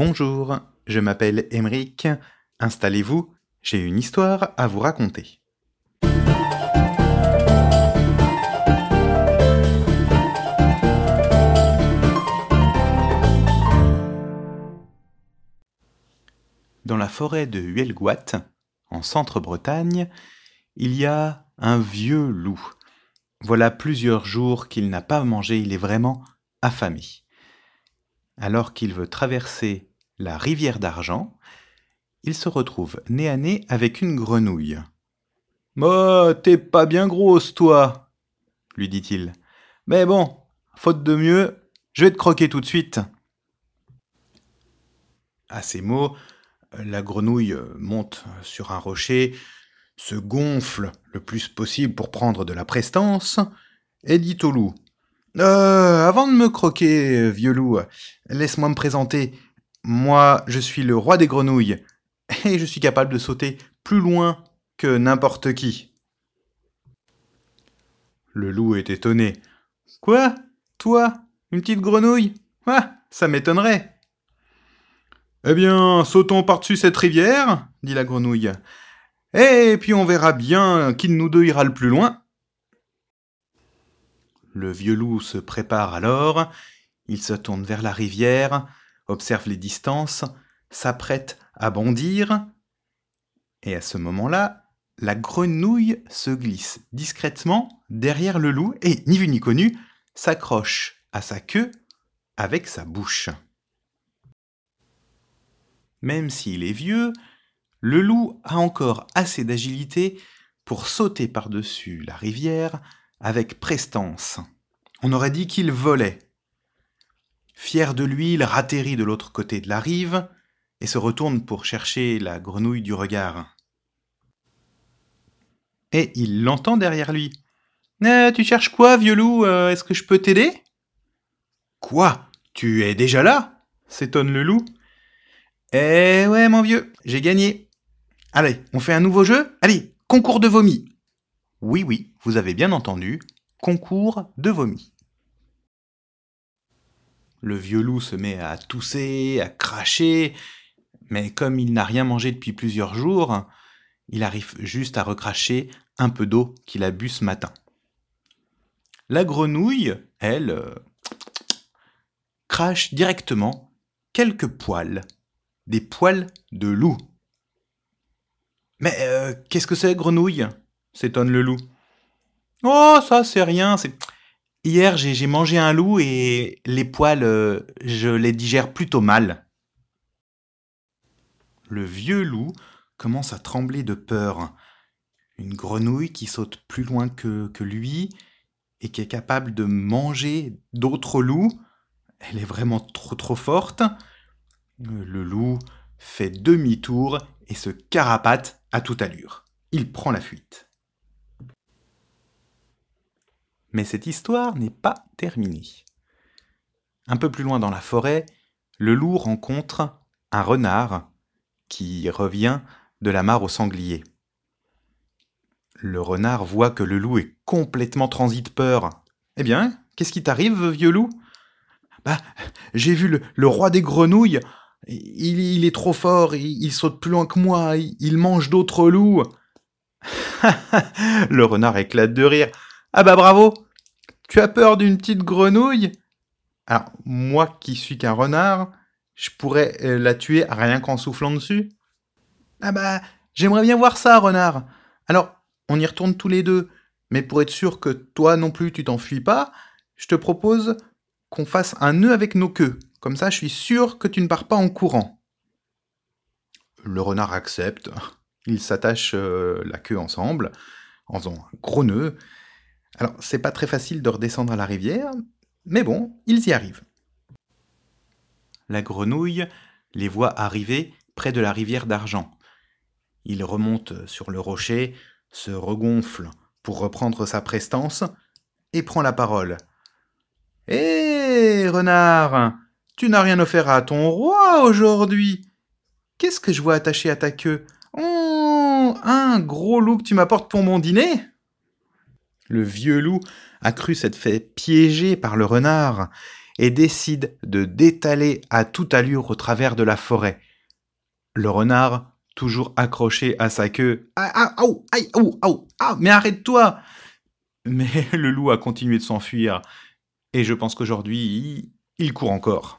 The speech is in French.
Bonjour, je m'appelle Emeric. Installez-vous, j'ai une histoire à vous raconter. Dans la forêt de Huelgoat, en centre-Bretagne, il y a un vieux loup. Voilà plusieurs jours qu'il n'a pas mangé, il est vraiment affamé. Alors qu'il veut traverser la rivière d'argent, il se retrouve nez à nez avec une grenouille. Oh, t'es pas bien grosse, toi, lui dit-il. Mais bon, faute de mieux, je vais te croquer tout de suite. À ces mots, la grenouille monte sur un rocher, se gonfle le plus possible pour prendre de la prestance, et dit au loup euh, Avant de me croquer, vieux loup, laisse-moi me présenter. Moi, je suis le roi des grenouilles, et je suis capable de sauter plus loin que n'importe qui. Le loup est étonné. Quoi? Toi? Une petite grenouille? Ah, ça m'étonnerait. Eh bien, sautons par-dessus cette rivière, dit la grenouille. Et puis on verra bien qui de nous deux ira le plus loin. Le vieux loup se prépare alors, il se tourne vers la rivière, observe les distances, s'apprête à bondir, et à ce moment-là, la grenouille se glisse discrètement derrière le loup et, ni vu ni connu, s'accroche à sa queue avec sa bouche. Même s'il est vieux, le loup a encore assez d'agilité pour sauter par-dessus la rivière avec prestance. On aurait dit qu'il volait. Fier de lui, il ratterrit de l'autre côté de la rive et se retourne pour chercher la grenouille du regard. Et il l'entend derrière lui. Eh, tu cherches quoi, vieux loup? Euh, Est-ce que je peux t'aider? Quoi? Tu es déjà là? s'étonne le loup. Eh ouais, mon vieux, j'ai gagné. Allez, on fait un nouveau jeu? Allez, concours de vomi. Oui, oui, vous avez bien entendu, concours de vomi. Le vieux loup se met à tousser, à cracher, mais comme il n'a rien mangé depuis plusieurs jours, il arrive juste à recracher un peu d'eau qu'il a bu ce matin. La grenouille, elle, euh, crache directement quelques poils, des poils de loup. Mais euh, qu'est-ce que c'est, grenouille? S'étonne le loup. Oh, ça, c'est rien. C'est... Hier, j'ai, mangé un loup et les poils, euh, je les digère plutôt mal. Le vieux loup commence à trembler de peur. Une grenouille qui saute plus loin que, que lui et qui est capable de manger d'autres loups. Elle est vraiment trop trop forte. Le loup fait demi-tour et se carapate à toute allure. Il prend la fuite. Mais cette histoire n'est pas terminée. Un peu plus loin dans la forêt, le loup rencontre un renard qui revient de la mare au sanglier. Le renard voit que le loup est complètement transi de peur. Eh bien, qu'est-ce qui t'arrive, vieux loup? Bah, j'ai vu le, le roi des grenouilles il, est trop fort, il, saute plus loin que moi, il, mange d'autres loups. le renard éclate de rire. Ah bah bravo Tu as peur d'une petite grenouille? Alors, moi qui suis qu'un renard, je pourrais euh, la tuer rien qu'en soufflant dessus Ah bah, j'aimerais bien voir ça, renard. Alors, on y retourne tous les deux, mais pour être sûr que toi non plus tu t'enfuis pas, je te propose qu'on fasse un nœud avec nos queues. Comme ça, je suis sûr que tu ne pars pas en courant. Le renard accepte. Ils s'attachent euh, la queue ensemble, en faisant un gros nœud. Alors, c'est pas très facile de redescendre à la rivière, mais bon, ils y arrivent. La grenouille les voit arriver près de la rivière d'argent. Il remonte sur le rocher, se regonfle pour reprendre sa prestance, et prend la parole. Hé, renard tu n'as rien offert à ton roi aujourd'hui. Qu'est-ce que je vois attaché à ta queue? Oh, un gros loup que tu m'apportes pour mon dîner Le vieux loup a cru s'être fait piéger par le renard, et décide de détaler à toute allure au travers de la forêt. Le renard, toujours accroché à sa queue, ah, ah, aïe, aïe, ah, mais arrête-toi Mais le loup a continué de s'enfuir, et je pense qu'aujourd'hui, il court encore.